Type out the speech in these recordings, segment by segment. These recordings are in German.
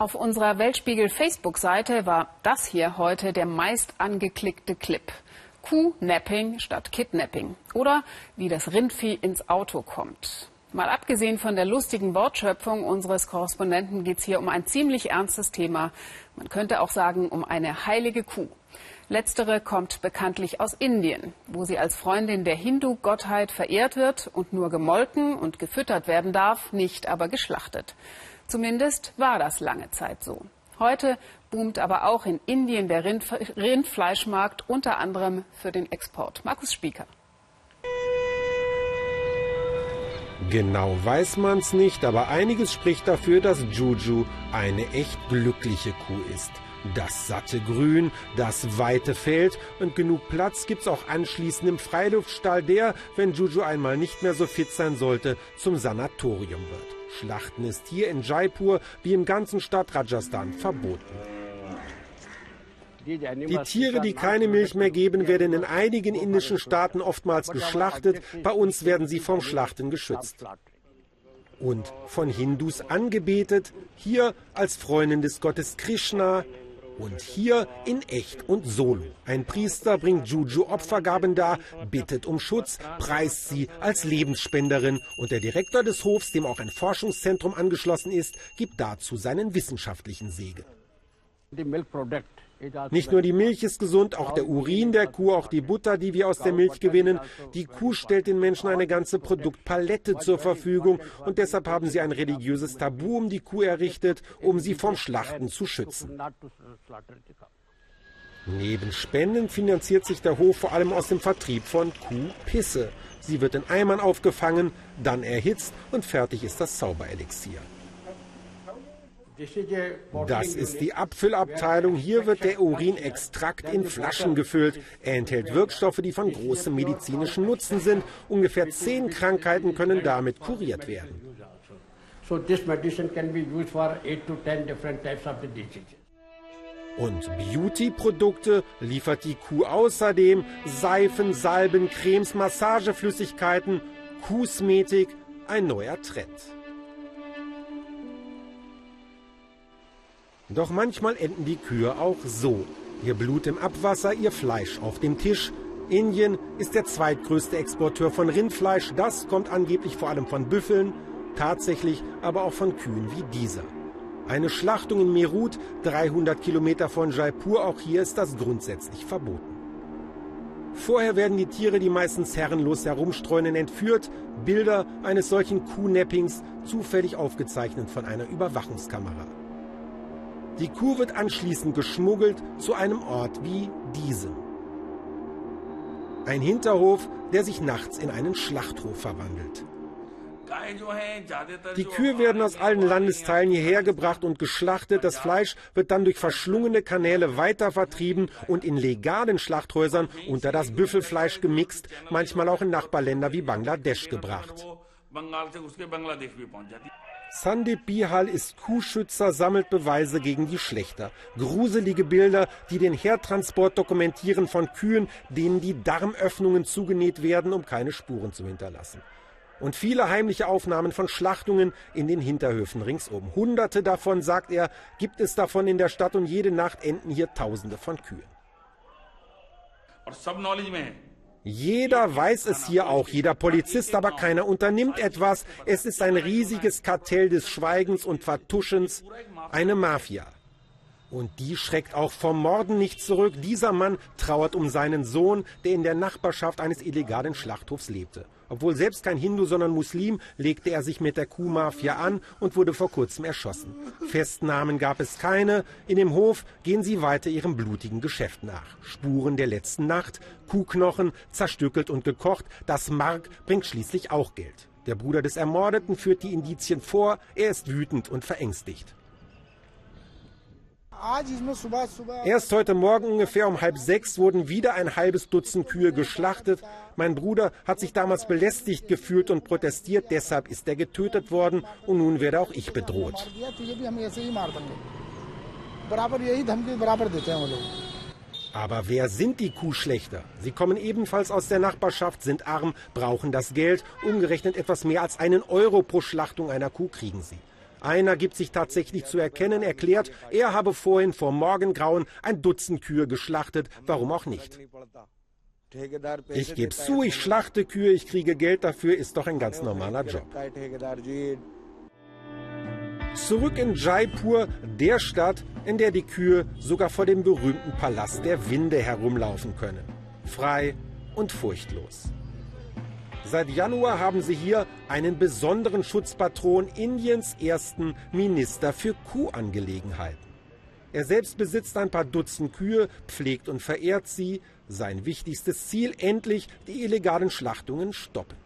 Auf unserer Weltspiegel Facebook-Seite war das hier heute der meist angeklickte Clip. Kuh-Napping statt Kidnapping. Oder wie das Rindvieh ins Auto kommt. Mal abgesehen von der lustigen Wortschöpfung unseres Korrespondenten geht es hier um ein ziemlich ernstes Thema. Man könnte auch sagen, um eine heilige Kuh. Letztere kommt bekanntlich aus Indien, wo sie als Freundin der Hindu-Gottheit verehrt wird und nur gemolken und gefüttert werden darf, nicht aber geschlachtet. Zumindest war das lange Zeit so. Heute boomt aber auch in Indien der Rind Rindfleischmarkt, unter anderem für den Export. Markus Spieker. Genau weiß man's nicht, aber einiges spricht dafür, dass Juju eine echt glückliche Kuh ist. Das satte Grün, das weite Feld und genug Platz gibt's auch anschließend im Freiluftstall, der, wenn Juju einmal nicht mehr so fit sein sollte, zum Sanatorium wird. Schlachten ist hier in Jaipur wie im ganzen Staat Rajasthan verboten. Die Tiere, die keine Milch mehr geben, werden in einigen indischen Staaten oftmals geschlachtet. Bei uns werden sie vom Schlachten geschützt. Und von Hindus angebetet, hier als Freundin des Gottes Krishna, und hier in echt und solo. Ein Priester bringt Juju Opfergaben dar, bittet um Schutz, preist sie als Lebensspenderin und der Direktor des Hofs, dem auch ein Forschungszentrum angeschlossen ist, gibt dazu seinen wissenschaftlichen Segen. Nicht nur die Milch ist gesund, auch der Urin der Kuh, auch die Butter, die wir aus der Milch gewinnen. Die Kuh stellt den Menschen eine ganze Produktpalette zur Verfügung und deshalb haben sie ein religiöses Tabu um die Kuh errichtet, um sie vom Schlachten zu schützen. Neben Spenden finanziert sich der Hof vor allem aus dem Vertrieb von Kuhpisse. Sie wird in Eimern aufgefangen, dann erhitzt und fertig ist das Zauberelixier. Das ist die Abfüllabteilung. Hier wird der Urinextrakt in Flaschen gefüllt. Er enthält Wirkstoffe, die von großem medizinischen Nutzen sind. Ungefähr zehn Krankheiten können damit kuriert werden. Und Beauty-Produkte liefert die Kuh außerdem Seifen, Salben, Cremes, Massageflüssigkeiten, Kosmetik, ein neuer Trend. Doch manchmal enden die Kühe auch so. Ihr Blut im Abwasser, ihr Fleisch auf dem Tisch. Indien ist der zweitgrößte Exporteur von Rindfleisch. Das kommt angeblich vor allem von Büffeln, tatsächlich aber auch von Kühen wie dieser. Eine Schlachtung in Meerut, 300 Kilometer von Jaipur, auch hier ist das grundsätzlich verboten. Vorher werden die Tiere, die meistens herrenlos herumstreunen, entführt. Bilder eines solchen Kuhnappings zufällig aufgezeichnet von einer Überwachungskamera. Die Kuh wird anschließend geschmuggelt zu einem Ort wie diesem. Ein Hinterhof, der sich nachts in einen Schlachthof verwandelt. Die Kühe werden aus allen Landesteilen hierher gebracht und geschlachtet. Das Fleisch wird dann durch verschlungene Kanäle weiter vertrieben und in legalen Schlachthäusern unter das Büffelfleisch gemixt, manchmal auch in Nachbarländer wie Bangladesch gebracht. Sandip Bihal ist Kuhschützer, sammelt Beweise gegen die Schlechter. Gruselige Bilder, die den Hertransport dokumentieren von Kühen, denen die Darmöffnungen zugenäht werden, um keine Spuren zu hinterlassen. Und viele heimliche Aufnahmen von Schlachtungen in den Hinterhöfen ringsum. Hunderte davon, sagt er, gibt es davon in der Stadt und jede Nacht enden hier Tausende von Kühen. Jeder weiß es hier auch, jeder Polizist, aber keiner unternimmt etwas. Es ist ein riesiges Kartell des Schweigens und Vertuschens, eine Mafia. Und die schreckt auch vom Morden nicht zurück. Dieser Mann trauert um seinen Sohn, der in der Nachbarschaft eines illegalen Schlachthofs lebte. Obwohl selbst kein Hindu, sondern Muslim, legte er sich mit der Kuhmafia an und wurde vor kurzem erschossen. Festnahmen gab es keine. In dem Hof gehen sie weiter ihrem blutigen Geschäft nach. Spuren der letzten Nacht, Kuhknochen, zerstückelt und gekocht. Das Mark bringt schließlich auch Geld. Der Bruder des Ermordeten führt die Indizien vor. Er ist wütend und verängstigt. Erst heute Morgen ungefähr um halb sechs wurden wieder ein halbes Dutzend Kühe geschlachtet. Mein Bruder hat sich damals belästigt gefühlt und protestiert, deshalb ist er getötet worden und nun werde auch ich bedroht. Aber wer sind die Kuhschlechter? Sie kommen ebenfalls aus der Nachbarschaft, sind arm, brauchen das Geld. Umgerechnet etwas mehr als einen Euro pro Schlachtung einer Kuh kriegen sie. Einer gibt sich tatsächlich zu erkennen, erklärt, er habe vorhin vor Morgengrauen ein Dutzend Kühe geschlachtet, warum auch nicht. Ich gebe zu, ich schlachte Kühe, ich kriege Geld dafür, ist doch ein ganz normaler Job. Zurück in Jaipur, der Stadt, in der die Kühe sogar vor dem berühmten Palast der Winde herumlaufen können. Frei und furchtlos. Seit Januar haben sie hier einen besonderen Schutzpatron, Indiens ersten Minister für Kuhangelegenheiten. Er selbst besitzt ein paar Dutzend Kühe, pflegt und verehrt sie. Sein wichtigstes Ziel, endlich die illegalen Schlachtungen stoppen.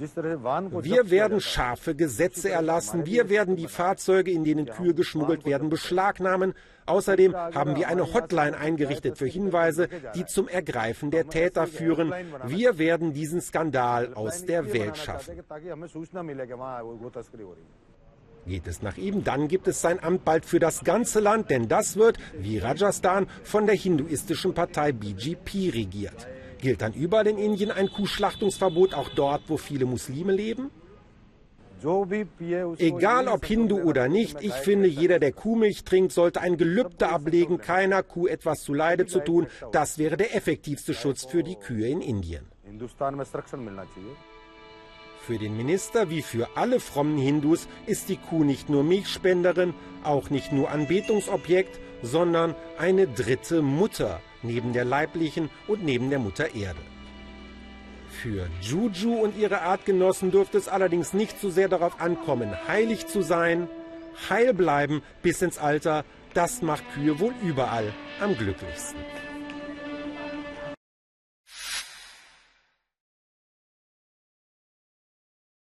Wir werden scharfe Gesetze erlassen. Wir werden die Fahrzeuge, in denen Kühe geschmuggelt werden, beschlagnahmen. Außerdem haben wir eine Hotline eingerichtet für Hinweise, die zum Ergreifen der Täter führen. Wir werden diesen Skandal aus der Welt schaffen. Geht es nach ihm, dann gibt es sein Amt bald für das ganze Land, denn das wird, wie Rajasthan, von der hinduistischen Partei BGP regiert. Gilt dann überall in Indien ein Kuhschlachtungsverbot, auch dort, wo viele Muslime leben? Egal ob Hindu oder nicht, ich finde, jeder, der Kuhmilch trinkt, sollte ein Gelübde ablegen, keiner Kuh etwas zuleide zu tun. Das wäre der effektivste Schutz für die Kühe in Indien. Für den Minister wie für alle frommen Hindus ist die Kuh nicht nur Milchspenderin, auch nicht nur Anbetungsobjekt, sondern eine dritte Mutter neben der leiblichen und neben der Mutter Erde. Für Juju und ihre Artgenossen dürfte es allerdings nicht so sehr darauf ankommen, heilig zu sein, heil bleiben bis ins Alter, das macht Kühe wohl überall am glücklichsten.